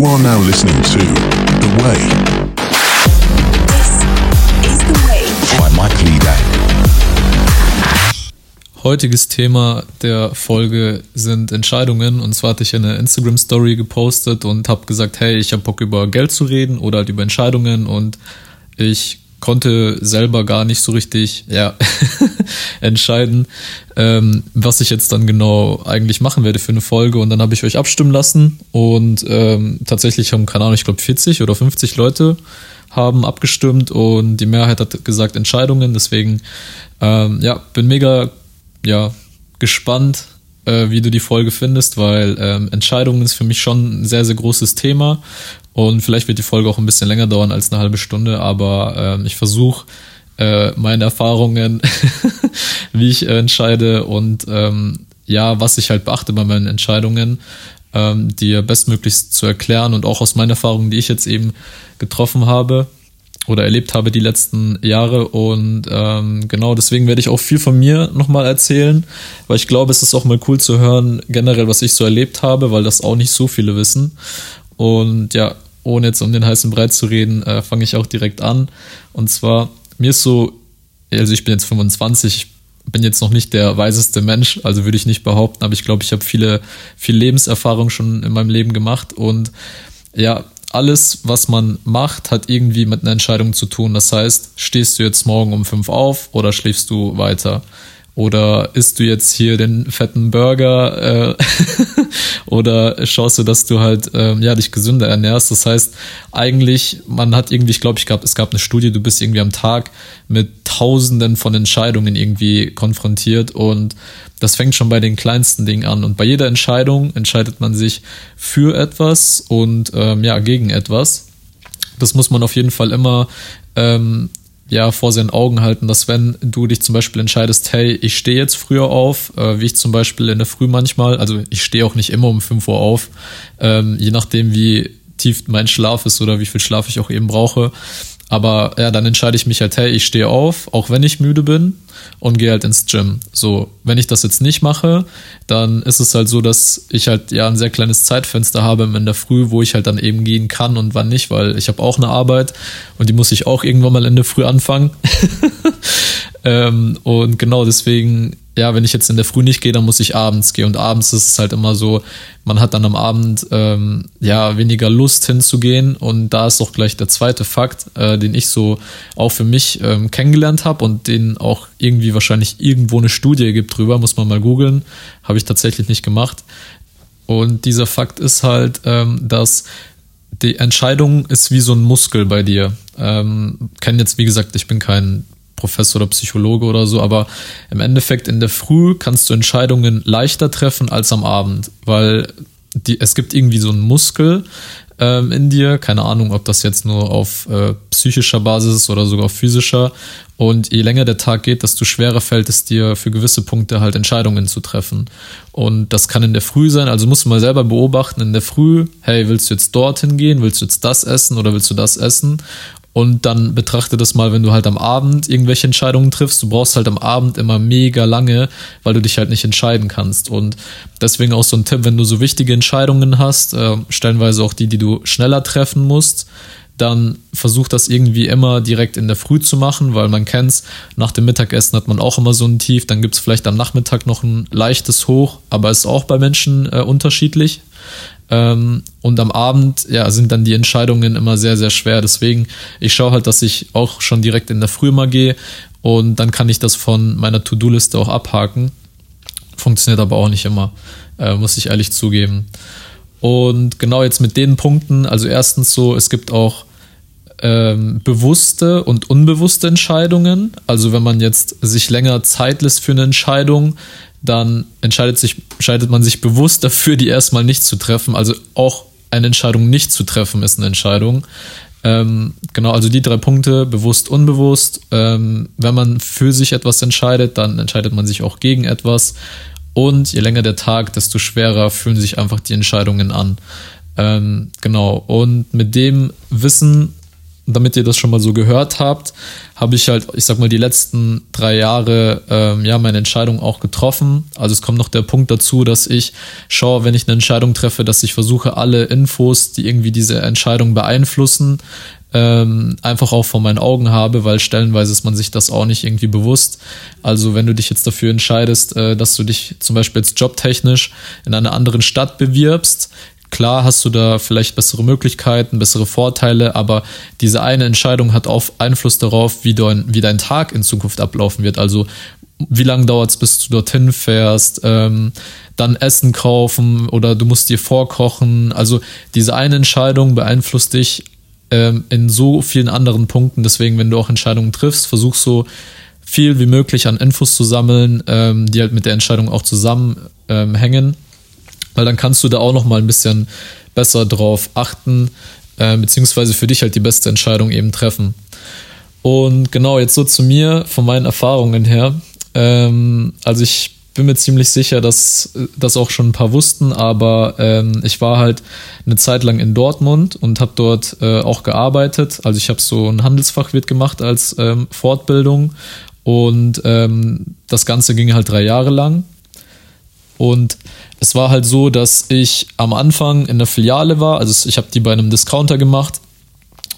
You are now listening to The Way This is The Way. by Mike Leader. Heutiges Thema der Folge sind Entscheidungen. Und zwar hatte ich eine Instagram-Story gepostet und habe gesagt, hey, ich habe Bock über Geld zu reden oder halt über Entscheidungen. Und ich konnte selber gar nicht so richtig ja, entscheiden, ähm, was ich jetzt dann genau eigentlich machen werde für eine Folge. Und dann habe ich euch abstimmen lassen. Und ähm, tatsächlich haben, keine Ahnung, ich glaube 40 oder 50 Leute haben abgestimmt und die Mehrheit hat gesagt Entscheidungen. Deswegen, ähm, ja, bin mega ja, gespannt, äh, wie du die Folge findest, weil ähm, Entscheidungen ist für mich schon ein sehr, sehr großes Thema. Und vielleicht wird die Folge auch ein bisschen länger dauern als eine halbe Stunde, aber ähm, ich versuche äh, meine Erfahrungen, wie ich äh, entscheide und ähm, ja, was ich halt beachte bei meinen Entscheidungen, ähm, dir bestmöglichst zu erklären und auch aus meinen Erfahrungen, die ich jetzt eben getroffen habe oder erlebt habe die letzten Jahre und ähm, genau deswegen werde ich auch viel von mir nochmal erzählen, weil ich glaube, es ist auch mal cool zu hören, generell, was ich so erlebt habe, weil das auch nicht so viele wissen. Und ja, ohne jetzt um den heißen Brei zu reden, äh, fange ich auch direkt an. Und zwar, mir ist so, also ich bin jetzt 25, ich bin jetzt noch nicht der weiseste Mensch, also würde ich nicht behaupten, aber ich glaube, ich habe viele, viel Lebenserfahrung schon in meinem Leben gemacht und ja, alles, was man macht, hat irgendwie mit einer Entscheidung zu tun. Das heißt, stehst du jetzt morgen um fünf auf oder schläfst du weiter? Oder isst du jetzt hier den fetten Burger äh, oder schaust du, dass du halt ähm, ja dich gesünder ernährst? Das heißt, eigentlich, man hat irgendwie, ich glaube, ich gab, es gab eine Studie, du bist irgendwie am Tag mit Tausenden von Entscheidungen irgendwie konfrontiert und das fängt schon bei den kleinsten Dingen an. Und bei jeder Entscheidung entscheidet man sich für etwas und ähm, ja gegen etwas. Das muss man auf jeden Fall immer ähm, ja vor seinen Augen halten, dass wenn du dich zum Beispiel entscheidest, hey, ich stehe jetzt früher auf, äh, wie ich zum Beispiel in der Früh manchmal, also ich stehe auch nicht immer um 5 Uhr auf, ähm, je nachdem wie tief mein Schlaf ist oder wie viel Schlaf ich auch eben brauche. Aber ja, dann entscheide ich mich halt, hey, ich stehe auf, auch wenn ich müde bin und gehe halt ins Gym. So, wenn ich das jetzt nicht mache, dann ist es halt so, dass ich halt ja ein sehr kleines Zeitfenster habe in der Früh, wo ich halt dann eben gehen kann und wann nicht, weil ich habe auch eine Arbeit und die muss ich auch irgendwann mal in der Früh anfangen. ähm, und genau deswegen ja, wenn ich jetzt in der Früh nicht gehe, dann muss ich abends gehen. Und abends ist es halt immer so, man hat dann am Abend ähm, ja weniger Lust hinzugehen. Und da ist auch gleich der zweite Fakt, äh, den ich so auch für mich ähm, kennengelernt habe und den auch irgendwie wahrscheinlich irgendwo eine Studie gibt drüber, muss man mal googeln. Habe ich tatsächlich nicht gemacht. Und dieser Fakt ist halt, ähm, dass die Entscheidung ist wie so ein Muskel bei dir. Ähm, kenn jetzt, wie gesagt, ich bin kein Professor oder Psychologe oder so, aber im Endeffekt in der Früh kannst du Entscheidungen leichter treffen als am Abend, weil die, es gibt irgendwie so einen Muskel ähm, in dir, keine Ahnung, ob das jetzt nur auf äh, psychischer Basis ist oder sogar auf physischer. Und je länger der Tag geht, desto schwerer fällt es dir für gewisse Punkte halt Entscheidungen zu treffen. Und das kann in der Früh sein, also musst du mal selber beobachten, in der Früh, hey, willst du jetzt dorthin gehen, willst du jetzt das essen oder willst du das essen? Und dann betrachte das mal, wenn du halt am Abend irgendwelche Entscheidungen triffst. Du brauchst halt am Abend immer mega lange, weil du dich halt nicht entscheiden kannst. Und deswegen auch so ein Tipp, wenn du so wichtige Entscheidungen hast, äh, stellenweise auch die, die du schneller treffen musst, dann versuch das irgendwie immer direkt in der Früh zu machen, weil man kennt's, nach dem Mittagessen hat man auch immer so ein Tief, dann gibt's vielleicht am Nachmittag noch ein leichtes Hoch, aber ist auch bei Menschen äh, unterschiedlich. Ähm, und am Abend ja, sind dann die Entscheidungen immer sehr, sehr schwer. Deswegen, ich schaue halt, dass ich auch schon direkt in der Früh mal gehe und dann kann ich das von meiner To-Do-Liste auch abhaken. Funktioniert aber auch nicht immer, äh, muss ich ehrlich zugeben. Und genau jetzt mit den Punkten, also erstens so, es gibt auch ähm, bewusste und unbewusste Entscheidungen. Also wenn man jetzt sich länger Zeit lässt für eine Entscheidung, dann entscheidet, sich, entscheidet man sich bewusst dafür, die erstmal nicht zu treffen. Also auch eine Entscheidung nicht zu treffen ist eine Entscheidung. Ähm, genau, also die drei Punkte, bewusst, unbewusst. Ähm, wenn man für sich etwas entscheidet, dann entscheidet man sich auch gegen etwas. Und je länger der Tag, desto schwerer fühlen sich einfach die Entscheidungen an. Ähm, genau, und mit dem Wissen damit ihr das schon mal so gehört habt, habe ich halt, ich sag mal, die letzten drei Jahre ähm, ja meine Entscheidung auch getroffen. Also es kommt noch der Punkt dazu, dass ich schaue, wenn ich eine Entscheidung treffe, dass ich versuche, alle Infos, die irgendwie diese Entscheidung beeinflussen, ähm, einfach auch vor meinen Augen habe, weil stellenweise ist man sich das auch nicht irgendwie bewusst. Also wenn du dich jetzt dafür entscheidest, äh, dass du dich zum Beispiel jetzt jobtechnisch in einer anderen Stadt bewirbst, Klar hast du da vielleicht bessere Möglichkeiten, bessere Vorteile, aber diese eine Entscheidung hat auch Einfluss darauf, wie dein, wie dein Tag in Zukunft ablaufen wird. Also wie lange dauert es, bis du dorthin fährst, ähm, dann Essen kaufen oder du musst dir vorkochen. Also diese eine Entscheidung beeinflusst dich ähm, in so vielen anderen Punkten. Deswegen, wenn du auch Entscheidungen triffst, versuch so viel wie möglich an Infos zu sammeln, ähm, die halt mit der Entscheidung auch zusammenhängen, ähm, weil dann kannst du da auch noch mal ein bisschen besser drauf achten, äh, beziehungsweise für dich halt die beste Entscheidung eben treffen. Und genau, jetzt so zu mir, von meinen Erfahrungen her. Ähm, also ich bin mir ziemlich sicher, dass das auch schon ein paar wussten, aber ähm, ich war halt eine Zeit lang in Dortmund und habe dort äh, auch gearbeitet. Also ich habe so ein Handelsfachwirt gemacht als ähm, Fortbildung und ähm, das Ganze ging halt drei Jahre lang. Und es war halt so, dass ich am Anfang in der Filiale war, also ich habe die bei einem Discounter gemacht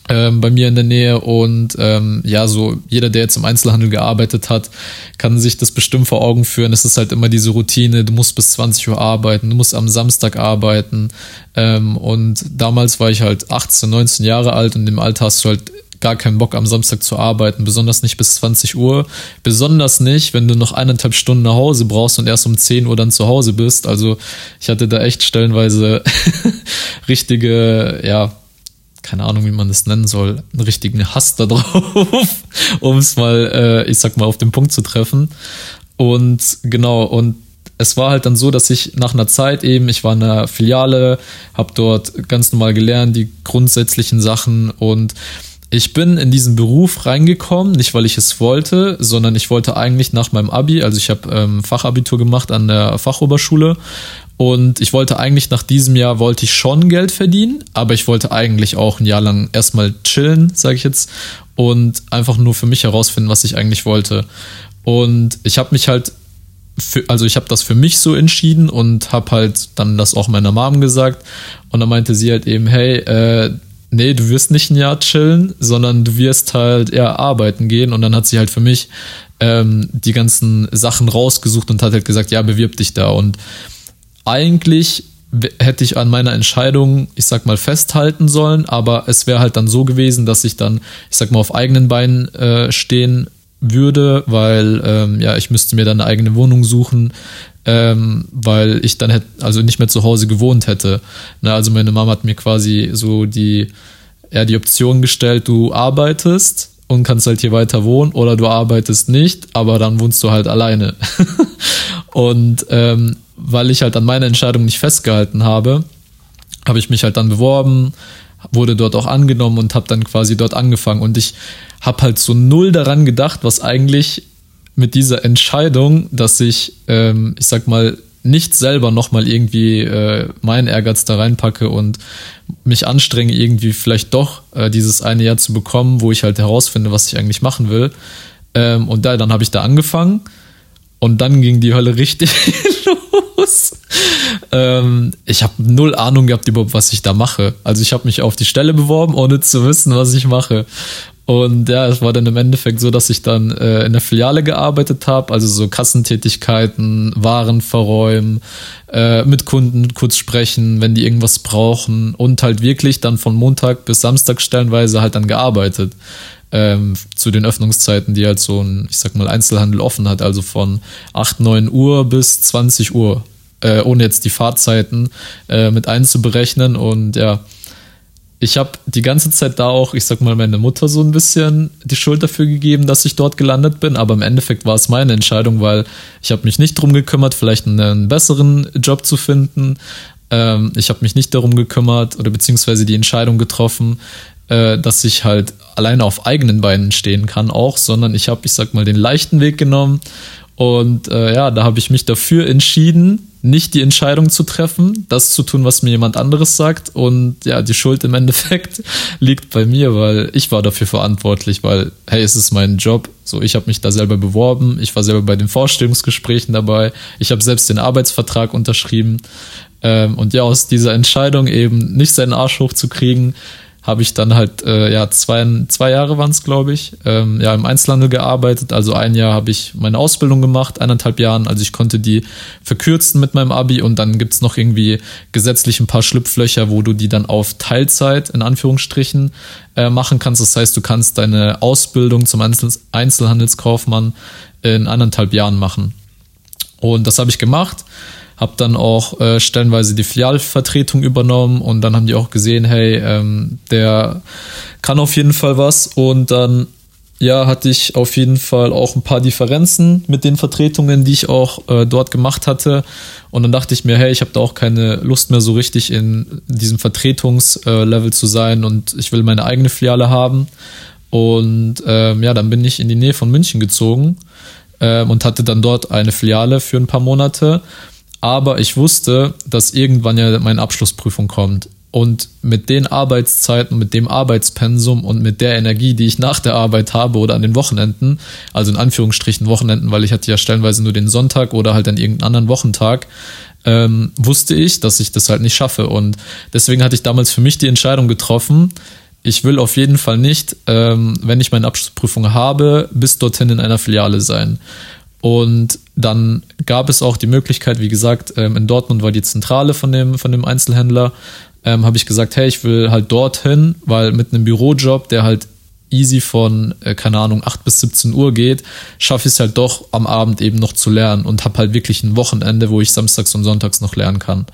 ähm, bei mir in der Nähe. Und ähm, ja, so jeder, der jetzt im Einzelhandel gearbeitet hat, kann sich das bestimmt vor Augen führen. Es ist halt immer diese Routine, du musst bis 20 Uhr arbeiten, du musst am Samstag arbeiten. Ähm, und damals war ich halt 18, 19 Jahre alt und im Alter hast du halt gar keinen Bock am Samstag zu arbeiten, besonders nicht bis 20 Uhr, besonders nicht, wenn du noch eineinhalb Stunden nach Hause brauchst und erst um 10 Uhr dann zu Hause bist. Also ich hatte da echt stellenweise richtige, ja, keine Ahnung, wie man das nennen soll, einen richtigen Hass da drauf, um es mal, äh, ich sag mal, auf den Punkt zu treffen. Und genau, und es war halt dann so, dass ich nach einer Zeit eben, ich war in einer Filiale, habe dort ganz normal gelernt, die grundsätzlichen Sachen und ich bin in diesen Beruf reingekommen, nicht weil ich es wollte, sondern ich wollte eigentlich nach meinem Abi, also ich habe ähm, Fachabitur gemacht an der Fachoberschule. Und ich wollte eigentlich nach diesem Jahr wollte ich schon Geld verdienen, aber ich wollte eigentlich auch ein Jahr lang erstmal chillen, sage ich jetzt, und einfach nur für mich herausfinden, was ich eigentlich wollte. Und ich habe mich halt für, also ich habe das für mich so entschieden und habe halt dann das auch meiner Mom gesagt. Und dann meinte sie halt eben, hey, äh, nee, du wirst nicht ein Jahr chillen, sondern du wirst halt eher arbeiten gehen. Und dann hat sie halt für mich ähm, die ganzen Sachen rausgesucht und hat halt gesagt, ja, bewirb dich da. Und eigentlich hätte ich an meiner Entscheidung, ich sag mal, festhalten sollen, aber es wäre halt dann so gewesen, dass ich dann, ich sag mal, auf eigenen Beinen äh, stehen würde, weil ähm, ja, ich müsste mir dann eine eigene Wohnung suchen, ähm, weil ich dann hätte, also nicht mehr zu Hause gewohnt hätte. Na, also meine Mama hat mir quasi so die, ja, die Option gestellt, du arbeitest und kannst halt hier weiter wohnen oder du arbeitest nicht, aber dann wohnst du halt alleine. und ähm, weil ich halt an meiner Entscheidung nicht festgehalten habe, habe ich mich halt dann beworben, wurde dort auch angenommen und habe dann quasi dort angefangen. Und ich habe halt so null daran gedacht, was eigentlich mit dieser Entscheidung, dass ich, ähm, ich sag mal, nicht selber nochmal irgendwie äh, meinen Ehrgeiz da reinpacke und mich anstrenge, irgendwie vielleicht doch äh, dieses eine Jahr zu bekommen, wo ich halt herausfinde, was ich eigentlich machen will. Ähm, und da, dann habe ich da angefangen und dann ging die Hölle richtig los. Ähm, ich habe null Ahnung gehabt überhaupt, was ich da mache. Also ich habe mich auf die Stelle beworben, ohne zu wissen, was ich mache. Und ja, es war dann im Endeffekt so, dass ich dann äh, in der Filiale gearbeitet habe, also so Kassentätigkeiten, Waren verräumen, äh, mit Kunden kurz sprechen, wenn die irgendwas brauchen und halt wirklich dann von Montag bis Samstag stellenweise halt dann gearbeitet. Ähm, zu den Öffnungszeiten, die halt so ein, ich sag mal, Einzelhandel offen hat, also von 8, 9 Uhr bis 20 Uhr, äh, ohne jetzt die Fahrzeiten äh, mit einzuberechnen. Und ja, ich habe die ganze Zeit da auch, ich sag mal, meine Mutter so ein bisschen die Schuld dafür gegeben, dass ich dort gelandet bin, aber im Endeffekt war es meine Entscheidung, weil ich habe mich nicht darum gekümmert, vielleicht einen besseren Job zu finden. Ähm, ich habe mich nicht darum gekümmert oder beziehungsweise die Entscheidung getroffen, äh, dass ich halt alleine auf eigenen Beinen stehen kann auch, sondern ich habe, ich sag mal, den leichten Weg genommen. Und äh, ja, da habe ich mich dafür entschieden, nicht die Entscheidung zu treffen, das zu tun, was mir jemand anderes sagt. Und ja, die Schuld im Endeffekt liegt bei mir, weil ich war dafür verantwortlich, weil, hey, es ist mein Job. So, ich habe mich da selber beworben, ich war selber bei den Vorstellungsgesprächen dabei, ich habe selbst den Arbeitsvertrag unterschrieben. Ähm, und ja, aus dieser Entscheidung eben nicht seinen Arsch hochzukriegen, habe ich dann halt, äh, ja, zwei, zwei Jahre waren es, glaube ich, ähm, ja, im Einzelhandel gearbeitet. Also ein Jahr habe ich meine Ausbildung gemacht, eineinhalb Jahren. Also ich konnte die verkürzen mit meinem Abi und dann gibt's noch irgendwie gesetzlich ein paar Schlupflöcher, wo du die dann auf Teilzeit in Anführungsstrichen äh, machen kannst. Das heißt, du kannst deine Ausbildung zum Einzel Einzelhandelskaufmann in eineinhalb Jahren machen. Und das habe ich gemacht habe dann auch äh, stellenweise die Filialvertretung übernommen und dann haben die auch gesehen, hey, ähm, der kann auf jeden Fall was und dann ja, hatte ich auf jeden Fall auch ein paar Differenzen mit den Vertretungen, die ich auch äh, dort gemacht hatte. Und dann dachte ich mir, hey, ich habe da auch keine Lust mehr so richtig in diesem Vertretungslevel äh, zu sein und ich will meine eigene Filiale haben. Und ähm, ja, dann bin ich in die Nähe von München gezogen ähm, und hatte dann dort eine Filiale für ein paar Monate. Aber ich wusste, dass irgendwann ja meine Abschlussprüfung kommt. Und mit den Arbeitszeiten, mit dem Arbeitspensum und mit der Energie, die ich nach der Arbeit habe oder an den Wochenenden, also in Anführungsstrichen Wochenenden, weil ich hatte ja stellenweise nur den Sonntag oder halt an irgendeinen anderen Wochentag, ähm, wusste ich, dass ich das halt nicht schaffe. Und deswegen hatte ich damals für mich die Entscheidung getroffen, ich will auf jeden Fall nicht, ähm, wenn ich meine Abschlussprüfung habe, bis dorthin in einer Filiale sein. Und dann gab es auch die Möglichkeit, wie gesagt, ähm, in Dortmund war die Zentrale von dem, von dem Einzelhändler, ähm, habe ich gesagt, hey, ich will halt dorthin, weil mit einem Bürojob, der halt easy von, äh, keine Ahnung, 8 bis 17 Uhr geht, schaffe ich es halt doch am Abend eben noch zu lernen und habe halt wirklich ein Wochenende, wo ich samstags und sonntags noch lernen kann.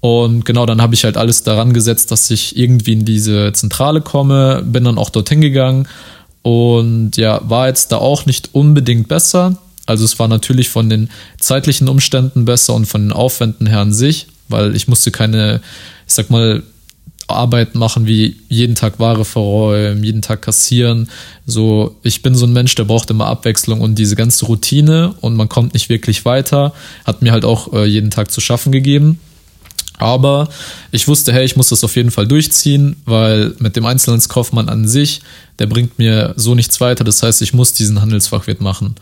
Und genau, dann habe ich halt alles daran gesetzt, dass ich irgendwie in diese Zentrale komme, bin dann auch dorthin gegangen und ja, war jetzt da auch nicht unbedingt besser, also es war natürlich von den zeitlichen Umständen besser und von den Aufwänden her an sich, weil ich musste keine, ich sag mal, Arbeit machen wie jeden Tag Ware verräumen, jeden Tag kassieren. So, ich bin so ein Mensch, der braucht immer Abwechslung und diese ganze Routine und man kommt nicht wirklich weiter. Hat mir halt auch äh, jeden Tag zu schaffen gegeben. Aber ich wusste, hey, ich muss das auf jeden Fall durchziehen, weil mit dem Einzelhandelskaufmann an sich, der bringt mir so nichts weiter. Das heißt, ich muss diesen Handelsfachwirt machen.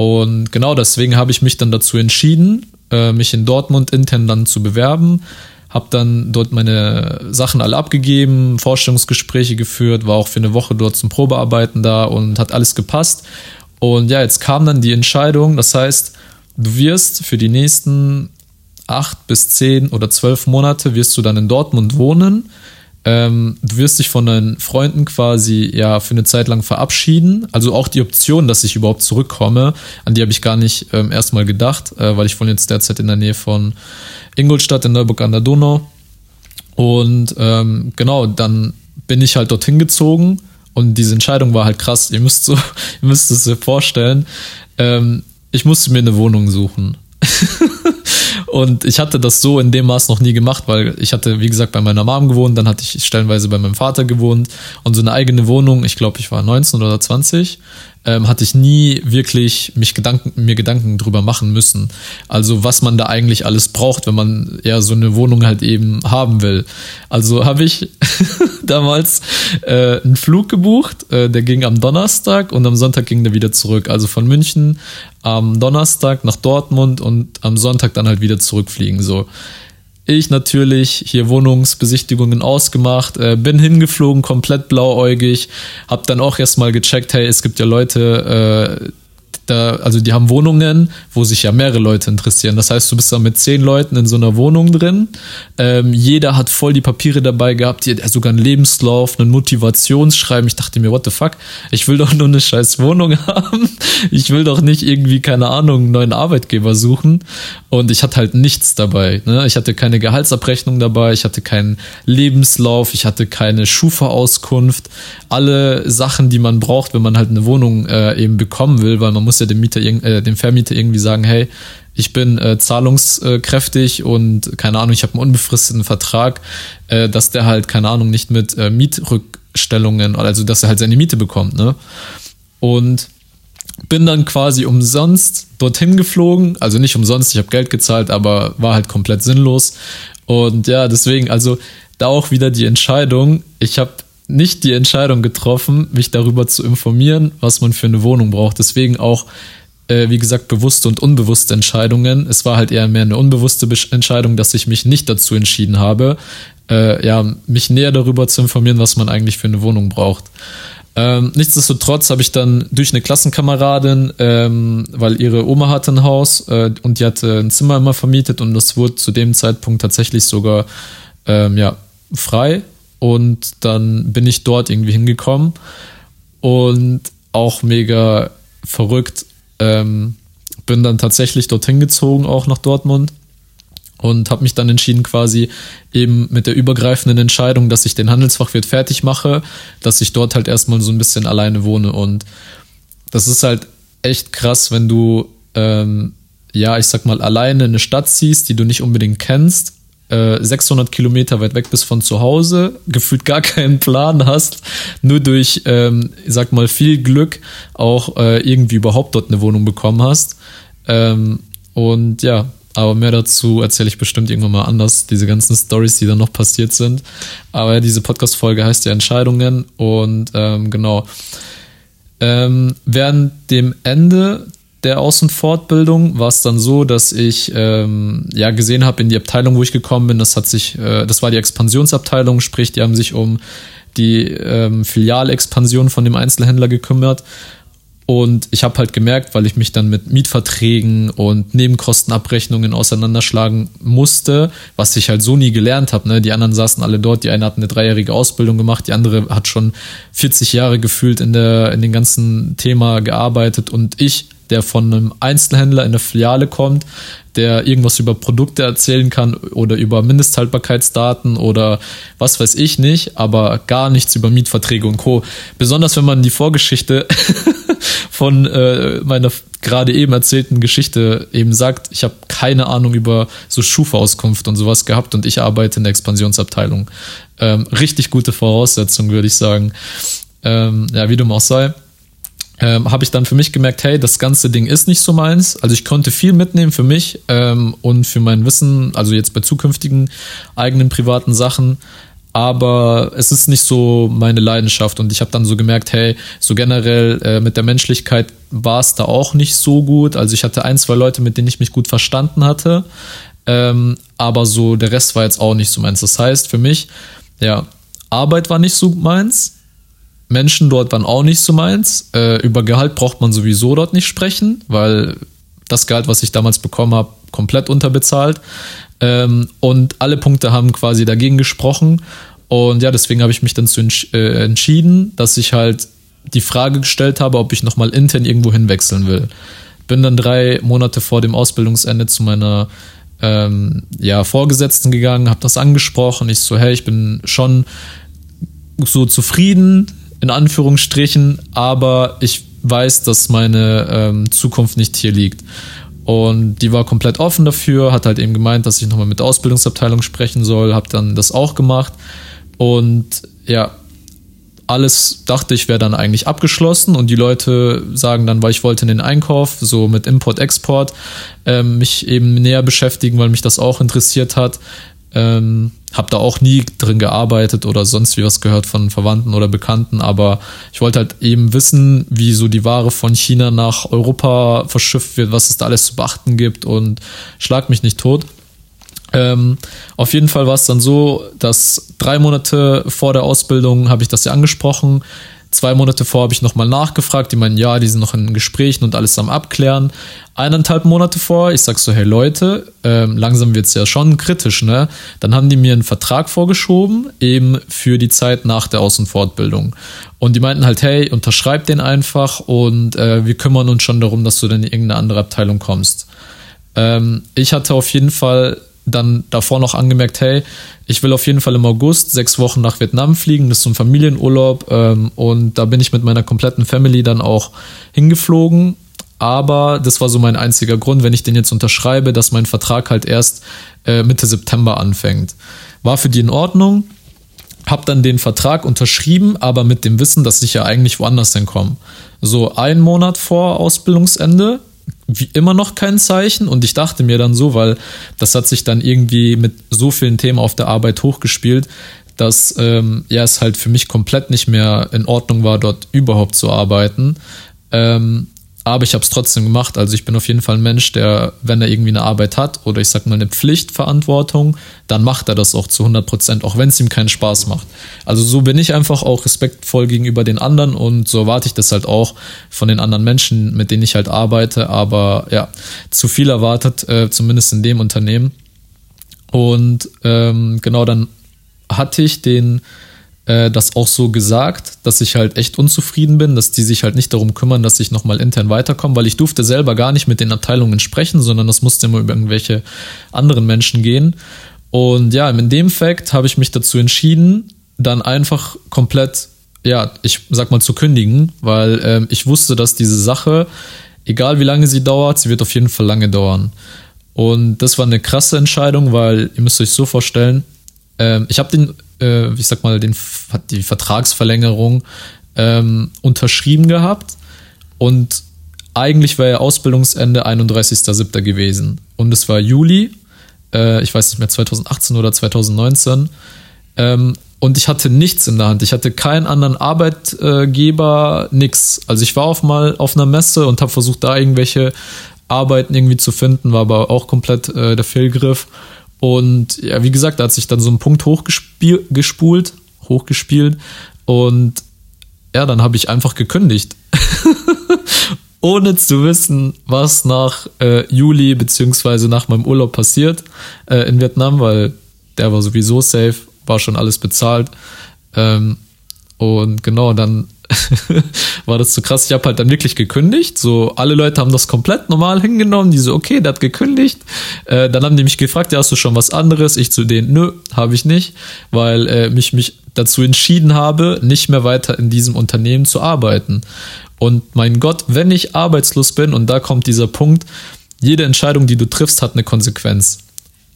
Und genau deswegen habe ich mich dann dazu entschieden, äh, mich in Dortmund intern dann zu bewerben. Habe dann dort meine Sachen alle abgegeben, Vorstellungsgespräche geführt, war auch für eine Woche dort zum Probearbeiten da und hat alles gepasst. Und ja, jetzt kam dann die Entscheidung, das heißt, du wirst für die nächsten acht bis zehn oder zwölf Monate wirst du dann in Dortmund wohnen ähm, du wirst dich von deinen Freunden quasi ja für eine Zeit lang verabschieden. Also auch die Option, dass ich überhaupt zurückkomme, an die habe ich gar nicht ähm, erstmal gedacht, äh, weil ich wohne jetzt derzeit in der Nähe von Ingolstadt in Neuburg an der Donau. Und ähm, genau, dann bin ich halt dorthin gezogen und diese Entscheidung war halt krass. Ihr müsst so, ihr müsst es euch vorstellen. Ähm, ich musste mir eine Wohnung suchen. Und ich hatte das so in dem Maß noch nie gemacht, weil ich hatte, wie gesagt, bei meiner Mom gewohnt, dann hatte ich stellenweise bei meinem Vater gewohnt und so eine eigene Wohnung, ich glaube, ich war 19 oder 20, ähm, hatte ich nie wirklich mich Gedanken, mir Gedanken drüber machen müssen. Also was man da eigentlich alles braucht, wenn man ja so eine Wohnung halt eben haben will. Also habe ich damals äh, einen Flug gebucht, äh, der ging am Donnerstag und am Sonntag ging der wieder zurück. Also von München am Donnerstag nach Dortmund und am Sonntag dann halt wieder zurückfliegen. So. Ich natürlich hier Wohnungsbesichtigungen ausgemacht, äh, bin hingeflogen, komplett blauäugig, hab dann auch erstmal gecheckt, hey, es gibt ja Leute, äh, da, also die haben Wohnungen, wo sich ja mehrere Leute interessieren. Das heißt, du bist da mit zehn Leuten in so einer Wohnung drin. Ähm, jeder hat voll die Papiere dabei gehabt, die hat sogar einen Lebenslauf, einen Motivationsschreiben. Ich dachte mir, what the fuck? Ich will doch nur eine scheiß Wohnung haben. Ich will doch nicht irgendwie, keine Ahnung, einen neuen Arbeitgeber suchen. Und ich hatte halt nichts dabei. Ne? Ich hatte keine Gehaltsabrechnung dabei, ich hatte keinen Lebenslauf, ich hatte keine Schufa-Auskunft. Alle Sachen, die man braucht, wenn man halt eine Wohnung äh, eben bekommen will, weil man muss ja dem Mieter, äh, dem Vermieter irgendwie sagen, hey, ich bin äh, zahlungskräftig und keine Ahnung, ich habe einen unbefristeten Vertrag, äh, dass der halt, keine Ahnung, nicht mit äh, Mietrückstellungen, also dass er halt seine Miete bekommt, ne? Und bin dann quasi umsonst dorthin geflogen. Also nicht umsonst, ich habe Geld gezahlt, aber war halt komplett sinnlos. Und ja, deswegen, also da auch wieder die Entscheidung. Ich habe nicht die Entscheidung getroffen, mich darüber zu informieren, was man für eine Wohnung braucht. Deswegen auch, äh, wie gesagt, bewusste und unbewusste Entscheidungen. Es war halt eher mehr eine unbewusste Entscheidung, dass ich mich nicht dazu entschieden habe, äh, ja, mich näher darüber zu informieren, was man eigentlich für eine Wohnung braucht. Ähm, nichtsdestotrotz habe ich dann durch eine Klassenkameradin, ähm, weil ihre Oma hatte ein Haus äh, und die hatte ein Zimmer immer vermietet und das wurde zu dem Zeitpunkt tatsächlich sogar ähm, ja, frei. Und dann bin ich dort irgendwie hingekommen und auch mega verrückt. Ähm, bin dann tatsächlich dorthin gezogen, auch nach Dortmund und habe mich dann entschieden quasi eben mit der übergreifenden Entscheidung, dass ich den Handelsfachwirt fertig mache, dass ich dort halt erstmal so ein bisschen alleine wohne und das ist halt echt krass, wenn du ähm, ja, ich sag mal, alleine in eine Stadt ziehst, die du nicht unbedingt kennst, äh, 600 Kilometer weit weg bist von zu Hause, gefühlt gar keinen Plan hast, nur durch, ähm, sag mal, viel Glück auch äh, irgendwie überhaupt dort eine Wohnung bekommen hast. Ähm, und ja, aber mehr dazu erzähle ich bestimmt irgendwann mal anders, diese ganzen Stories, die dann noch passiert sind. Aber diese Podcast-Folge heißt ja Entscheidungen und ähm, genau. Ähm, während dem Ende der Außenfortbildung war es dann so, dass ich ähm, ja gesehen habe in die Abteilung, wo ich gekommen bin, das hat sich, äh, das war die Expansionsabteilung, sprich, die haben sich um die ähm, Filialexpansion von dem Einzelhändler gekümmert. Und ich habe halt gemerkt, weil ich mich dann mit Mietverträgen und Nebenkostenabrechnungen auseinanderschlagen musste, was ich halt so nie gelernt habe. Ne? Die anderen saßen alle dort, die eine hat eine dreijährige Ausbildung gemacht, die andere hat schon 40 Jahre gefühlt in, der, in dem ganzen Thema gearbeitet und ich der von einem Einzelhändler in eine Filiale kommt, der irgendwas über Produkte erzählen kann oder über Mindesthaltbarkeitsdaten oder was weiß ich nicht, aber gar nichts über Mietverträge und Co. Besonders wenn man die Vorgeschichte von äh, meiner gerade eben erzählten Geschichte eben sagt, ich habe keine Ahnung über so Schufa-Auskunft und sowas gehabt und ich arbeite in der Expansionsabteilung. Ähm, richtig gute Voraussetzung, würde ich sagen. Ähm, ja, wie dem auch sei ähm, habe ich dann für mich gemerkt, hey, das ganze Ding ist nicht so meins. Also ich konnte viel mitnehmen für mich ähm, und für mein Wissen, also jetzt bei zukünftigen eigenen privaten Sachen. Aber es ist nicht so meine Leidenschaft und ich habe dann so gemerkt, hey, so generell äh, mit der Menschlichkeit war es da auch nicht so gut. Also ich hatte ein, zwei Leute, mit denen ich mich gut verstanden hatte, ähm, aber so der Rest war jetzt auch nicht so meins. Das heißt für mich, ja, Arbeit war nicht so meins, Menschen dort waren auch nicht so meins. Äh, über Gehalt braucht man sowieso dort nicht sprechen, weil das Gehalt, was ich damals bekommen habe, komplett unterbezahlt. Ähm, und alle Punkte haben quasi dagegen gesprochen. Und ja, deswegen habe ich mich dann zu entsch äh, entschieden, dass ich halt die Frage gestellt habe, ob ich nochmal intern irgendwo hinwechseln will. Bin dann drei Monate vor dem Ausbildungsende zu meiner ähm, ja, Vorgesetzten gegangen, habe das angesprochen. Ich so, hey, ich bin schon so zufrieden in Anführungsstrichen, aber ich weiß, dass meine ähm, Zukunft nicht hier liegt. Und die war komplett offen dafür, hat halt eben gemeint, dass ich nochmal mit der Ausbildungsabteilung sprechen soll, habe dann das auch gemacht. Und ja, alles dachte ich wäre dann eigentlich abgeschlossen und die Leute sagen dann, weil ich wollte in den Einkauf, so mit Import-Export, ähm, mich eben näher beschäftigen, weil mich das auch interessiert hat. Ähm, habe da auch nie drin gearbeitet oder sonst wie was gehört von Verwandten oder Bekannten, aber ich wollte halt eben wissen, wie so die Ware von China nach Europa verschifft wird, was es da alles zu beachten gibt und schlag mich nicht tot. Ähm, auf jeden Fall war es dann so, dass drei Monate vor der Ausbildung habe ich das ja angesprochen. Zwei Monate vor habe ich nochmal nachgefragt. Die meinen, ja, die sind noch in Gesprächen und alles am Abklären. Eineinhalb Monate vor, ich sag so, hey Leute, ähm, langsam wird's ja schon kritisch, ne? Dann haben die mir einen Vertrag vorgeschoben, eben für die Zeit nach der Außenfortbildung. Und die meinten halt, hey, unterschreib den einfach und äh, wir kümmern uns schon darum, dass du dann in irgendeine andere Abteilung kommst. Ähm, ich hatte auf jeden Fall dann davor noch angemerkt, hey, ich will auf jeden Fall im August sechs Wochen nach Vietnam fliegen, das ist so ein Familienurlaub ähm, und da bin ich mit meiner kompletten Family dann auch hingeflogen. Aber das war so mein einziger Grund, wenn ich den jetzt unterschreibe, dass mein Vertrag halt erst äh, Mitte September anfängt. War für die in Ordnung, Hab dann den Vertrag unterschrieben, aber mit dem Wissen, dass ich ja eigentlich woanders hinkomme. So ein Monat vor Ausbildungsende, wie immer noch kein Zeichen und ich dachte mir dann so, weil das hat sich dann irgendwie mit so vielen Themen auf der Arbeit hochgespielt, dass ähm, ja es halt für mich komplett nicht mehr in Ordnung war, dort überhaupt zu arbeiten. Ähm, aber ich habe es trotzdem gemacht. Also ich bin auf jeden Fall ein Mensch, der, wenn er irgendwie eine Arbeit hat oder ich sag mal eine Pflichtverantwortung, dann macht er das auch zu 100 Prozent, auch wenn es ihm keinen Spaß macht. Also so bin ich einfach auch respektvoll gegenüber den anderen und so erwarte ich das halt auch von den anderen Menschen, mit denen ich halt arbeite. Aber ja, zu viel erwartet, äh, zumindest in dem Unternehmen. Und ähm, genau dann hatte ich den äh, das auch so gesagt, dass ich halt echt unzufrieden bin, dass die sich halt nicht darum kümmern, dass ich nochmal intern weiterkomme, weil ich durfte selber gar nicht mit den Abteilungen sprechen, sondern das musste immer über irgendwelche anderen Menschen gehen. Und ja, in dem Fakt habe ich mich dazu entschieden, dann einfach komplett, ja, ich sag mal zu kündigen, weil ähm, ich wusste, dass diese Sache, egal wie lange sie dauert, sie wird auf jeden Fall lange dauern. Und das war eine krasse Entscheidung, weil ihr müsst euch so vorstellen, ähm, ich habe den äh, ich sag mal, den, die Vertragsverlängerung ähm, unterschrieben gehabt und eigentlich wäre ja Ausbildungsende 31.07. gewesen. Und es war Juli, äh, ich weiß nicht mehr, 2018 oder 2019. Ähm, und ich hatte nichts in der Hand. Ich hatte keinen anderen Arbeitgeber, nix. Also ich war auf mal auf einer Messe und habe versucht, da irgendwelche Arbeiten irgendwie zu finden, war aber auch komplett äh, der Fehlgriff. Und ja, wie gesagt, da hat sich dann so ein Punkt hochgespult, hochgespielt und ja, dann habe ich einfach gekündigt. Ohne zu wissen, was nach äh, Juli beziehungsweise nach meinem Urlaub passiert äh, in Vietnam, weil der war sowieso safe, war schon alles bezahlt. Ähm, und genau, dann war das so krass. Ich habe halt dann wirklich gekündigt. So, alle Leute haben das komplett normal hingenommen. Die so, okay, der hat gekündigt. Äh, dann haben die mich gefragt, ja, hast du schon was anderes? Ich zu denen, nö, habe ich nicht, weil äh, mich mich dazu entschieden habe, nicht mehr weiter in diesem Unternehmen zu arbeiten. Und mein Gott, wenn ich arbeitslos bin, und da kommt dieser Punkt, jede Entscheidung, die du triffst, hat eine Konsequenz.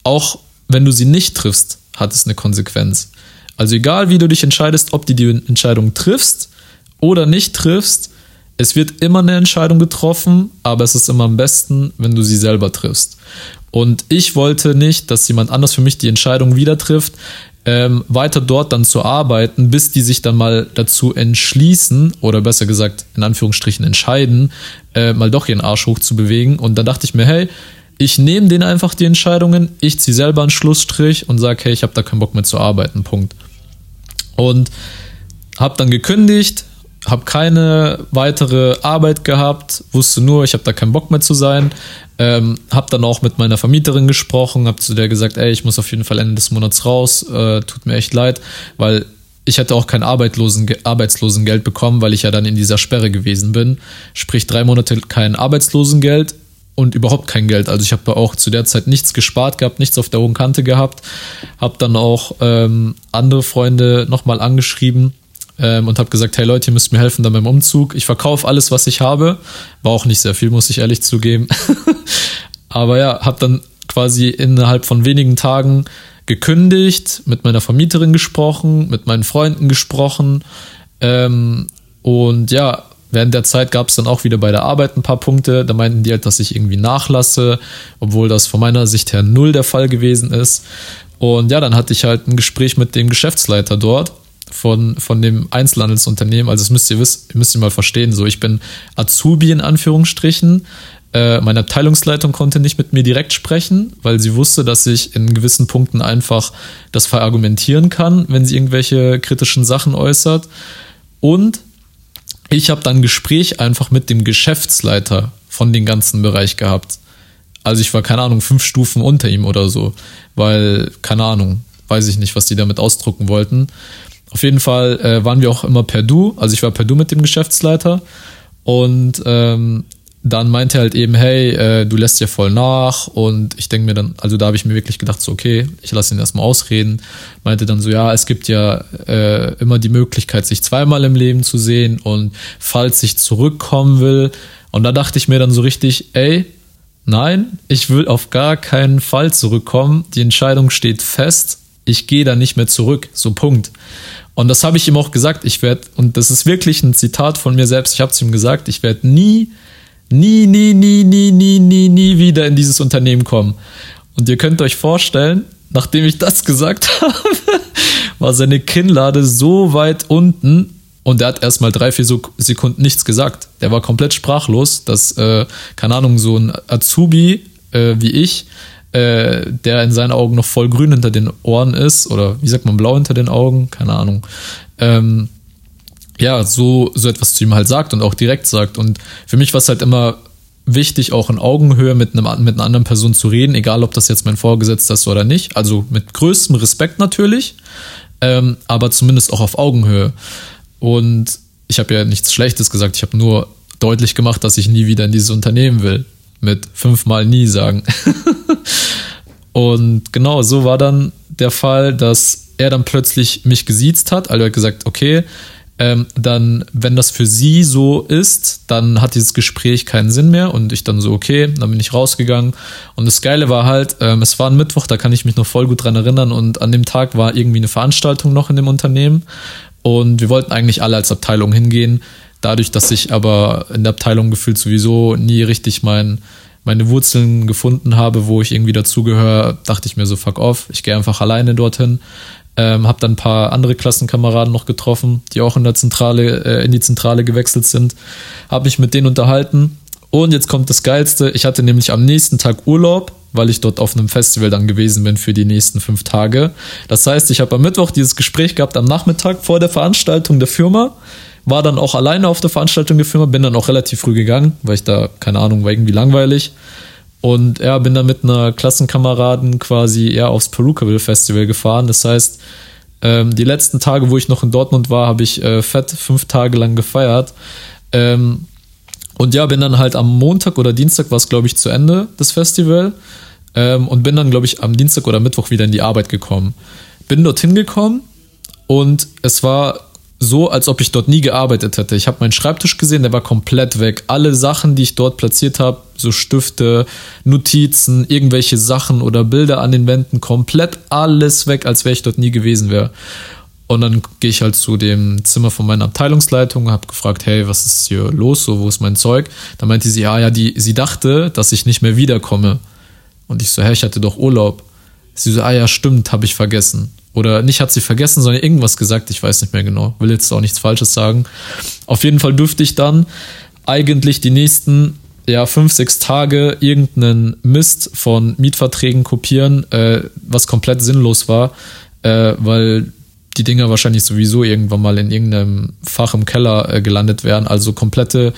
Auch wenn du sie nicht triffst, hat es eine Konsequenz. Also egal, wie du dich entscheidest, ob du die Entscheidung triffst oder nicht triffst, es wird immer eine Entscheidung getroffen, aber es ist immer am besten, wenn du sie selber triffst. Und ich wollte nicht, dass jemand anders für mich die Entscheidung wieder trifft, ähm, weiter dort dann zu arbeiten, bis die sich dann mal dazu entschließen oder besser gesagt in Anführungsstrichen entscheiden, äh, mal doch ihren Arsch hoch zu bewegen. Und dann dachte ich mir, hey, ich nehme denen einfach die Entscheidungen, ich ziehe selber einen Schlussstrich und sage, hey, ich habe da keinen Bock mehr zu arbeiten, Punkt. Und habe dann gekündigt, habe keine weitere Arbeit gehabt, wusste nur, ich habe da keinen Bock mehr zu sein. Ähm, habe dann auch mit meiner Vermieterin gesprochen, habe zu der gesagt, ey, ich muss auf jeden Fall Ende des Monats raus, äh, tut mir echt leid, weil ich hätte auch kein Arbeitslosen, Arbeitslosengeld bekommen, weil ich ja dann in dieser Sperre gewesen bin. Sprich, drei Monate kein Arbeitslosengeld und überhaupt kein Geld. Also ich habe auch zu der Zeit nichts gespart gehabt, nichts auf der hohen Kante gehabt. Habe dann auch ähm, andere Freunde nochmal angeschrieben ähm, und habe gesagt, hey Leute, ihr müsst mir helfen dann beim Umzug. Ich verkaufe alles, was ich habe. War auch nicht sehr viel, muss ich ehrlich zugeben. Aber ja, habe dann quasi innerhalb von wenigen Tagen gekündigt, mit meiner Vermieterin gesprochen, mit meinen Freunden gesprochen. Ähm, und ja, während der Zeit gab es dann auch wieder bei der Arbeit ein paar Punkte. Da meinten die halt, dass ich irgendwie nachlasse, obwohl das von meiner Sicht her null der Fall gewesen ist. Und ja, dann hatte ich halt ein Gespräch mit dem Geschäftsleiter dort von, von dem Einzelhandelsunternehmen. Also das müsst ihr wissen, müsst ihr mal verstehen. So, ich bin Azubi in Anführungsstrichen. Äh, meine Abteilungsleitung konnte nicht mit mir direkt sprechen, weil sie wusste, dass ich in gewissen Punkten einfach das verargumentieren kann, wenn sie irgendwelche kritischen Sachen äußert. Und ich habe dann ein Gespräch einfach mit dem Geschäftsleiter von dem ganzen Bereich gehabt. Also ich war, keine Ahnung, fünf Stufen unter ihm oder so, weil, keine Ahnung, weiß ich nicht, was die damit ausdrucken wollten. Auf jeden Fall äh, waren wir auch immer per Du. Also ich war per Du mit dem Geschäftsleiter. Und ähm, dann meinte er halt eben, hey, äh, du lässt ja voll nach. Und ich denke mir dann, also da habe ich mir wirklich gedacht, so, okay, ich lasse ihn erstmal ausreden. Meinte dann so, ja, es gibt ja äh, immer die Möglichkeit, sich zweimal im Leben zu sehen. Und falls ich zurückkommen will. Und da dachte ich mir dann so richtig, ey, nein, ich will auf gar keinen Fall zurückkommen. Die Entscheidung steht fest ich gehe da nicht mehr zurück, so Punkt. Und das habe ich ihm auch gesagt, ich werde, und das ist wirklich ein Zitat von mir selbst, ich habe zu ihm gesagt, ich werde nie, nie, nie, nie, nie, nie, nie, nie wieder in dieses Unternehmen kommen. Und ihr könnt euch vorstellen, nachdem ich das gesagt habe, war seine Kinnlade so weit unten und er hat erstmal drei, vier Sekunden nichts gesagt. Der war komplett sprachlos, dass, äh, keine Ahnung, so ein Azubi äh, wie ich, äh, der in seinen Augen noch voll grün hinter den Ohren ist, oder wie sagt man, blau hinter den Augen, keine Ahnung. Ähm, ja, so, so etwas zu ihm halt sagt und auch direkt sagt. Und für mich war es halt immer wichtig, auch in Augenhöhe mit, einem, mit einer anderen Person zu reden, egal ob das jetzt mein Vorgesetzter ist oder nicht. Also mit größtem Respekt natürlich, ähm, aber zumindest auch auf Augenhöhe. Und ich habe ja nichts Schlechtes gesagt, ich habe nur deutlich gemacht, dass ich nie wieder in dieses Unternehmen will. Mit fünfmal nie sagen. und genau, so war dann der Fall, dass er dann plötzlich mich gesiezt hat. Also er hat gesagt, okay, ähm, dann, wenn das für sie so ist, dann hat dieses Gespräch keinen Sinn mehr und ich dann so, okay, dann bin ich rausgegangen. Und das Geile war halt, ähm, es war ein Mittwoch, da kann ich mich noch voll gut dran erinnern und an dem Tag war irgendwie eine Veranstaltung noch in dem Unternehmen und wir wollten eigentlich alle als Abteilung hingehen. Dadurch, dass ich aber in der Abteilung gefühlt sowieso nie richtig mein, meine Wurzeln gefunden habe, wo ich irgendwie dazugehöre, dachte ich mir so, fuck off, ich gehe einfach alleine dorthin. Ähm, habe dann ein paar andere Klassenkameraden noch getroffen, die auch in der Zentrale, äh, in die Zentrale gewechselt sind. Habe mich mit denen unterhalten. Und jetzt kommt das Geilste. Ich hatte nämlich am nächsten Tag Urlaub, weil ich dort auf einem Festival dann gewesen bin für die nächsten fünf Tage. Das heißt, ich habe am Mittwoch dieses Gespräch gehabt am Nachmittag vor der Veranstaltung der Firma. War dann auch alleine auf der Veranstaltung der Firma, bin dann auch relativ früh gegangen, weil ich da, keine Ahnung, war irgendwie langweilig. Und ja, bin dann mit einer Klassenkameraden quasi eher aufs Perukaville Festival gefahren. Das heißt, ähm, die letzten Tage, wo ich noch in Dortmund war, habe ich äh, fett fünf Tage lang gefeiert. Ähm, und ja, bin dann halt am Montag oder Dienstag war es, glaube ich, zu Ende, das Festival. Ähm, und bin dann, glaube ich, am Dienstag oder Mittwoch wieder in die Arbeit gekommen. Bin dorthin gekommen und es war so, als ob ich dort nie gearbeitet hätte. Ich habe meinen Schreibtisch gesehen, der war komplett weg. Alle Sachen, die ich dort platziert habe, so Stifte, Notizen, irgendwelche Sachen oder Bilder an den Wänden, komplett alles weg, als wäre ich dort nie gewesen wäre. Und dann gehe ich halt zu dem Zimmer von meiner Abteilungsleitung, habe gefragt, hey, was ist hier los, so, wo ist mein Zeug? Da meinte sie, ja, ja, die, sie dachte, dass ich nicht mehr wiederkomme. Und ich so, hä, ich hatte doch Urlaub. Sie so, ah ja, stimmt, habe ich vergessen. Oder nicht hat sie vergessen, sondern irgendwas gesagt, ich weiß nicht mehr genau. Will jetzt auch nichts Falsches sagen. Auf jeden Fall dürfte ich dann eigentlich die nächsten ja, fünf, sechs Tage irgendeinen Mist von Mietverträgen kopieren, äh, was komplett sinnlos war, äh, weil die Dinger wahrscheinlich sowieso irgendwann mal in irgendeinem Fach im Keller äh, gelandet wären. Also komplette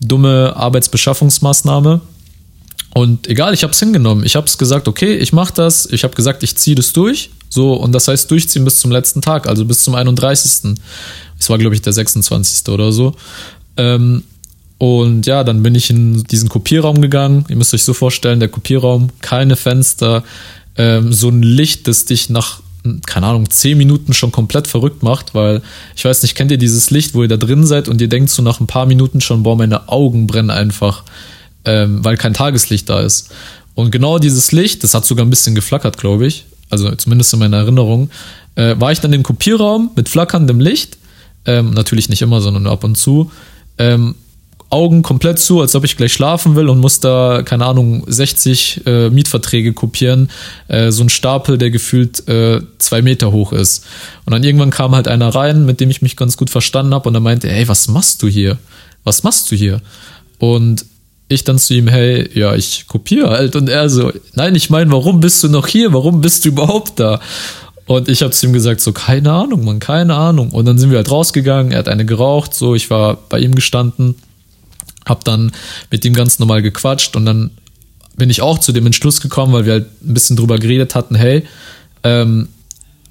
dumme Arbeitsbeschaffungsmaßnahme. Und egal, ich habe es hingenommen. Ich habe es gesagt, okay, ich mache das. Ich habe gesagt, ich ziehe das durch. So, und das heißt durchziehen bis zum letzten Tag, also bis zum 31. Es war, glaube ich, der 26. oder so. Ähm, und ja, dann bin ich in diesen Kopierraum gegangen. Ihr müsst euch so vorstellen, der Kopierraum, keine Fenster, ähm, so ein Licht, das dich nach, keine Ahnung, 10 Minuten schon komplett verrückt macht, weil ich weiß nicht, kennt ihr dieses Licht, wo ihr da drin seid und ihr denkt so nach ein paar Minuten schon, boah, meine Augen brennen einfach, ähm, weil kein Tageslicht da ist. Und genau dieses Licht, das hat sogar ein bisschen geflackert, glaube ich also zumindest in meiner Erinnerung, äh, war ich dann im Kopierraum mit flackerndem Licht, ähm, natürlich nicht immer, sondern nur ab und zu, ähm, Augen komplett zu, als ob ich gleich schlafen will und muss da, keine Ahnung, 60 äh, Mietverträge kopieren. Äh, so ein Stapel, der gefühlt äh, zwei Meter hoch ist. Und dann irgendwann kam halt einer rein, mit dem ich mich ganz gut verstanden habe und er meinte, hey, was machst du hier? Was machst du hier? Und ich dann zu ihm, hey, ja, ich kopiere halt. Und er so, nein, ich meine, warum bist du noch hier? Warum bist du überhaupt da? Und ich habe zu ihm gesagt, so, keine Ahnung, Mann, keine Ahnung. Und dann sind wir halt rausgegangen, er hat eine geraucht, so, ich war bei ihm gestanden, hab dann mit ihm ganz normal gequatscht und dann bin ich auch zu dem Entschluss gekommen, weil wir halt ein bisschen drüber geredet hatten, hey, ähm,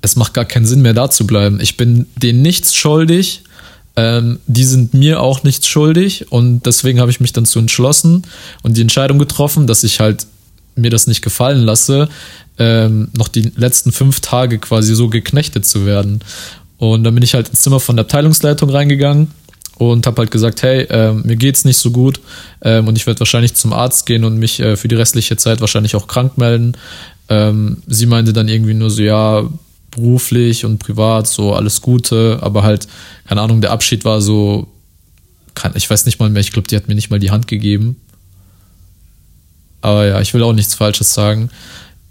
es macht gar keinen Sinn mehr da zu bleiben. Ich bin denen nichts schuldig ähm, die sind mir auch nichts schuldig und deswegen habe ich mich dann zu entschlossen und die Entscheidung getroffen, dass ich halt mir das nicht gefallen lasse, ähm, noch die letzten fünf Tage quasi so geknechtet zu werden. Und dann bin ich halt ins Zimmer von der Abteilungsleitung reingegangen und habe halt gesagt, hey, äh, mir geht's nicht so gut ähm, und ich werde wahrscheinlich zum Arzt gehen und mich äh, für die restliche Zeit wahrscheinlich auch krank melden. Ähm, sie meinte dann irgendwie nur so, ja, beruflich und privat so alles Gute, aber halt, keine Ahnung, der Abschied war so, kann, ich weiß nicht mal mehr, ich glaube, die hat mir nicht mal die Hand gegeben. Aber ja, ich will auch nichts Falsches sagen.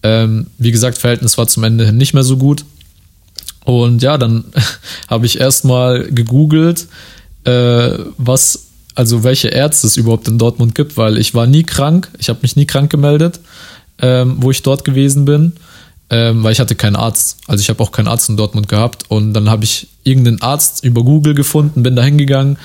Ähm, wie gesagt, Verhältnis war zum Ende hin nicht mehr so gut. Und ja, dann habe ich erstmal gegoogelt, äh, was, also welche Ärzte es überhaupt in Dortmund gibt, weil ich war nie krank, ich habe mich nie krank gemeldet, ähm, wo ich dort gewesen bin, ähm, weil ich hatte keinen Arzt. Also ich habe auch keinen Arzt in Dortmund gehabt. Und dann habe ich irgendeinen Arzt über Google gefunden, bin da hingegangen,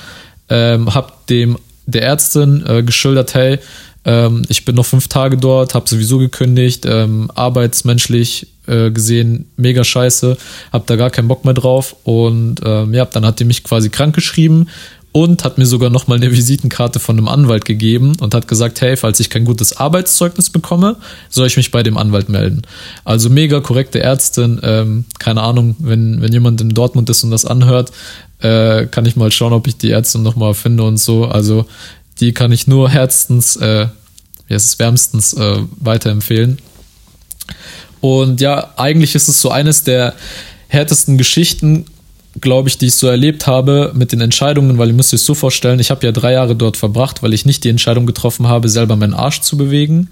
ähm, habe dem der Ärztin äh, geschildert, hey, ähm, ich bin noch fünf Tage dort, habe sowieso gekündigt, ähm, arbeitsmenschlich äh, gesehen mega scheiße, habe da gar keinen Bock mehr drauf und ähm, ja, dann hat die mich quasi krank geschrieben und hat mir sogar noch mal eine Visitenkarte von einem Anwalt gegeben und hat gesagt, hey, falls ich kein gutes Arbeitszeugnis bekomme, soll ich mich bei dem Anwalt melden. Also mega korrekte Ärztin, ähm, keine Ahnung, wenn, wenn jemand in Dortmund ist und das anhört, äh, kann ich mal schauen, ob ich die Ärztin noch mal finde und so. Also die kann ich nur herzens, äh, wie heißt es, wärmstens äh, weiterempfehlen. Und ja, eigentlich ist es so eines der härtesten Geschichten, glaube ich, die ich so erlebt habe mit den Entscheidungen, weil ihr müsst euch so vorstellen, ich habe ja drei Jahre dort verbracht, weil ich nicht die Entscheidung getroffen habe, selber meinen Arsch zu bewegen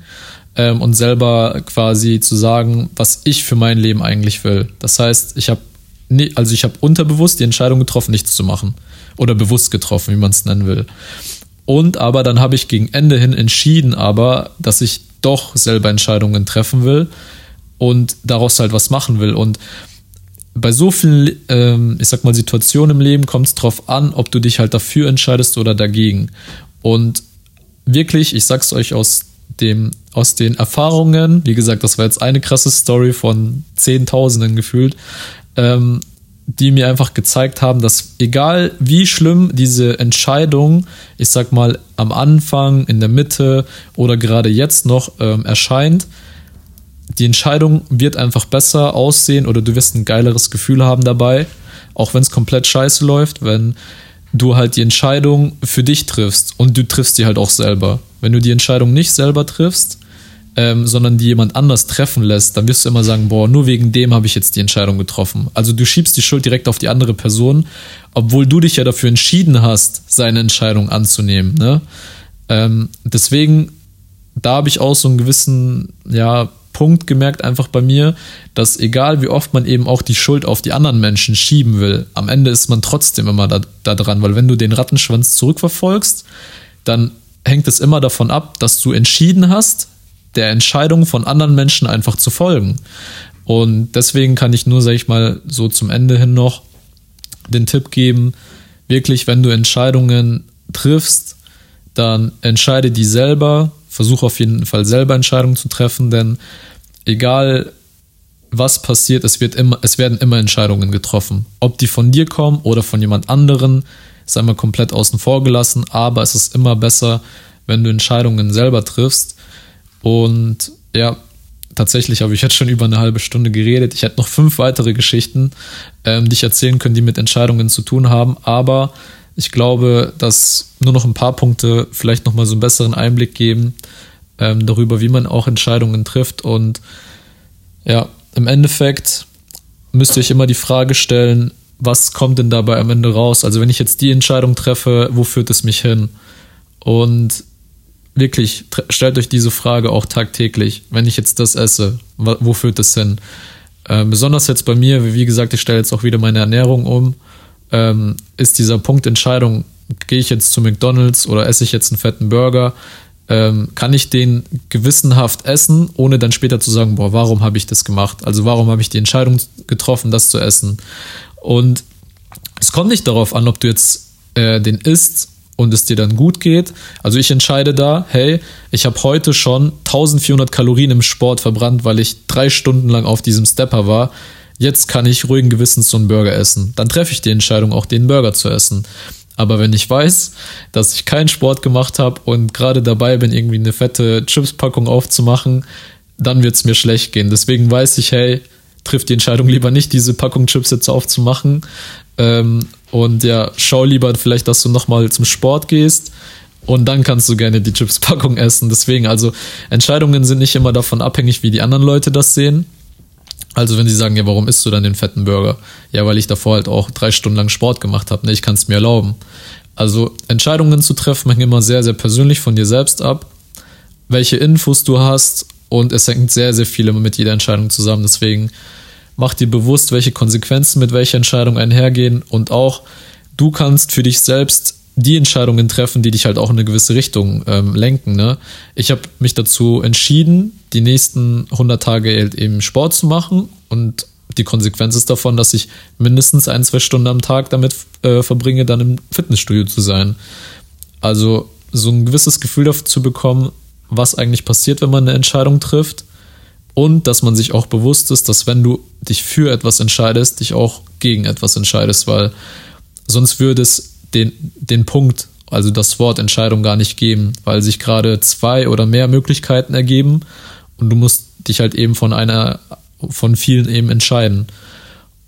ähm, und selber quasi zu sagen, was ich für mein Leben eigentlich will. Das heißt, ich habe also ich habe unterbewusst die Entscheidung getroffen, nichts zu machen oder bewusst getroffen, wie man es nennen will. Und aber dann habe ich gegen Ende hin entschieden, aber dass ich doch selber Entscheidungen treffen will und daraus halt was machen will. Und bei so vielen, ähm, ich sag mal, Situationen im Leben kommt es drauf an, ob du dich halt dafür entscheidest oder dagegen. Und wirklich, ich sag's euch aus dem, aus den Erfahrungen, wie gesagt, das war jetzt eine krasse Story von Zehntausenden gefühlt, ähm, die mir einfach gezeigt haben, dass egal wie schlimm diese Entscheidung, ich sag mal, am Anfang, in der Mitte oder gerade jetzt noch ähm, erscheint, die Entscheidung wird einfach besser aussehen oder du wirst ein geileres Gefühl haben dabei, auch wenn es komplett scheiße läuft, wenn du halt die Entscheidung für dich triffst und du triffst die halt auch selber. Wenn du die Entscheidung nicht selber triffst, ähm, sondern die jemand anders treffen lässt, dann wirst du immer sagen, boah, nur wegen dem habe ich jetzt die Entscheidung getroffen. Also du schiebst die Schuld direkt auf die andere Person, obwohl du dich ja dafür entschieden hast, seine Entscheidung anzunehmen. Ne? Ähm, deswegen, da habe ich auch so einen gewissen, ja, Punkt gemerkt einfach bei mir, dass egal wie oft man eben auch die Schuld auf die anderen Menschen schieben will, am Ende ist man trotzdem immer da, da dran, weil wenn du den Rattenschwanz zurückverfolgst, dann hängt es immer davon ab, dass du entschieden hast, der Entscheidung von anderen Menschen einfach zu folgen. Und deswegen kann ich nur, sag ich mal, so zum Ende hin noch den Tipp geben, wirklich, wenn du Entscheidungen triffst, dann entscheide die selber, versuche auf jeden Fall selber Entscheidungen zu treffen, denn egal was passiert, es, wird immer, es werden immer Entscheidungen getroffen. Ob die von dir kommen oder von jemand anderen, ist einmal komplett außen vor gelassen, aber es ist immer besser, wenn du Entscheidungen selber triffst, und ja, tatsächlich habe ich jetzt schon über eine halbe Stunde geredet. Ich hätte noch fünf weitere Geschichten, ähm, die ich erzählen können, die mit Entscheidungen zu tun haben. Aber ich glaube, dass nur noch ein paar Punkte vielleicht nochmal so einen besseren Einblick geben ähm, darüber, wie man auch Entscheidungen trifft. Und ja, im Endeffekt müsst ihr euch immer die Frage stellen, was kommt denn dabei am Ende raus? Also wenn ich jetzt die Entscheidung treffe, wo führt es mich hin? Und wirklich, stellt euch diese Frage auch tagtäglich. Wenn ich jetzt das esse, wo führt das hin? Ähm, besonders jetzt bei mir, wie gesagt, ich stelle jetzt auch wieder meine Ernährung um, ähm, ist dieser Punkt Entscheidung, gehe ich jetzt zu McDonalds oder esse ich jetzt einen fetten Burger? Ähm, kann ich den gewissenhaft essen, ohne dann später zu sagen, boah, warum habe ich das gemacht? Also warum habe ich die Entscheidung getroffen, das zu essen? Und es kommt nicht darauf an, ob du jetzt äh, den isst und es dir dann gut geht. Also ich entscheide da, hey, ich habe heute schon 1400 Kalorien im Sport verbrannt, weil ich drei Stunden lang auf diesem Stepper war. Jetzt kann ich ruhigen Gewissens so einen Burger essen. Dann treffe ich die Entscheidung, auch den Burger zu essen. Aber wenn ich weiß, dass ich keinen Sport gemacht habe und gerade dabei bin, irgendwie eine fette Chips-Packung aufzumachen, dann wird es mir schlecht gehen. Deswegen weiß ich, hey, trifft die Entscheidung lieber nicht, diese Packung Chips jetzt aufzumachen, ähm, und ja, schau lieber vielleicht, dass du nochmal zum Sport gehst und dann kannst du gerne die Chipspackung essen. Deswegen, also Entscheidungen sind nicht immer davon abhängig, wie die anderen Leute das sehen. Also wenn sie sagen, ja, warum isst du dann den fetten Burger? Ja, weil ich davor halt auch drei Stunden lang Sport gemacht habe. Ne? Ich kann es mir erlauben. Also Entscheidungen zu treffen hängt immer sehr, sehr persönlich von dir selbst ab, welche Infos du hast und es hängt sehr, sehr viel immer mit jeder Entscheidung zusammen. Deswegen mach dir bewusst, welche Konsequenzen mit welcher Entscheidung einhergehen und auch du kannst für dich selbst die Entscheidungen treffen, die dich halt auch in eine gewisse Richtung ähm, lenken. Ne? Ich habe mich dazu entschieden, die nächsten 100 Tage eben Sport zu machen und die Konsequenz ist davon, dass ich mindestens ein, zwei Stunden am Tag damit äh, verbringe, dann im Fitnessstudio zu sein. Also so ein gewisses Gefühl dafür zu bekommen, was eigentlich passiert, wenn man eine Entscheidung trifft und dass man sich auch bewusst ist, dass wenn du dich für etwas entscheidest, dich auch gegen etwas entscheidest, weil sonst würde es den, den Punkt, also das Wort Entscheidung gar nicht geben, weil sich gerade zwei oder mehr Möglichkeiten ergeben und du musst dich halt eben von einer, von vielen eben entscheiden.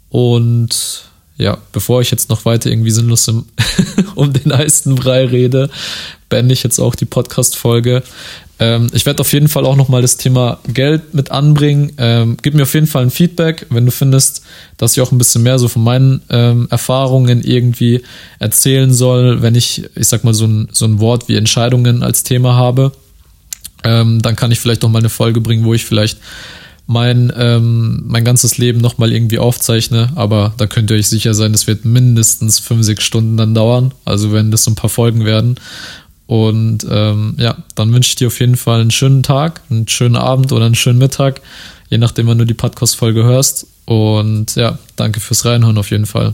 Und ja, bevor ich jetzt noch weiter irgendwie sinnlos um den heißen Brei rede, beende ich jetzt auch die Podcast-Folge. Ähm, ich werde auf jeden Fall auch nochmal das Thema Geld mit anbringen. Ähm, gib mir auf jeden Fall ein Feedback, wenn du findest, dass ich auch ein bisschen mehr so von meinen ähm, Erfahrungen irgendwie erzählen soll, wenn ich, ich sag mal, so ein, so ein Wort wie Entscheidungen als Thema habe. Ähm, dann kann ich vielleicht noch mal eine Folge bringen, wo ich vielleicht mein, ähm, mein ganzes Leben nochmal irgendwie aufzeichne, aber da könnt ihr euch sicher sein, es wird mindestens 5, 6 Stunden dann dauern, also wenn das so ein paar Folgen werden. Und ähm, ja, dann wünsche ich dir auf jeden Fall einen schönen Tag, einen schönen Abend oder einen schönen Mittag, je nachdem, wann du die Podcast-Folge hörst. Und ja, danke fürs Reinhören auf jeden Fall.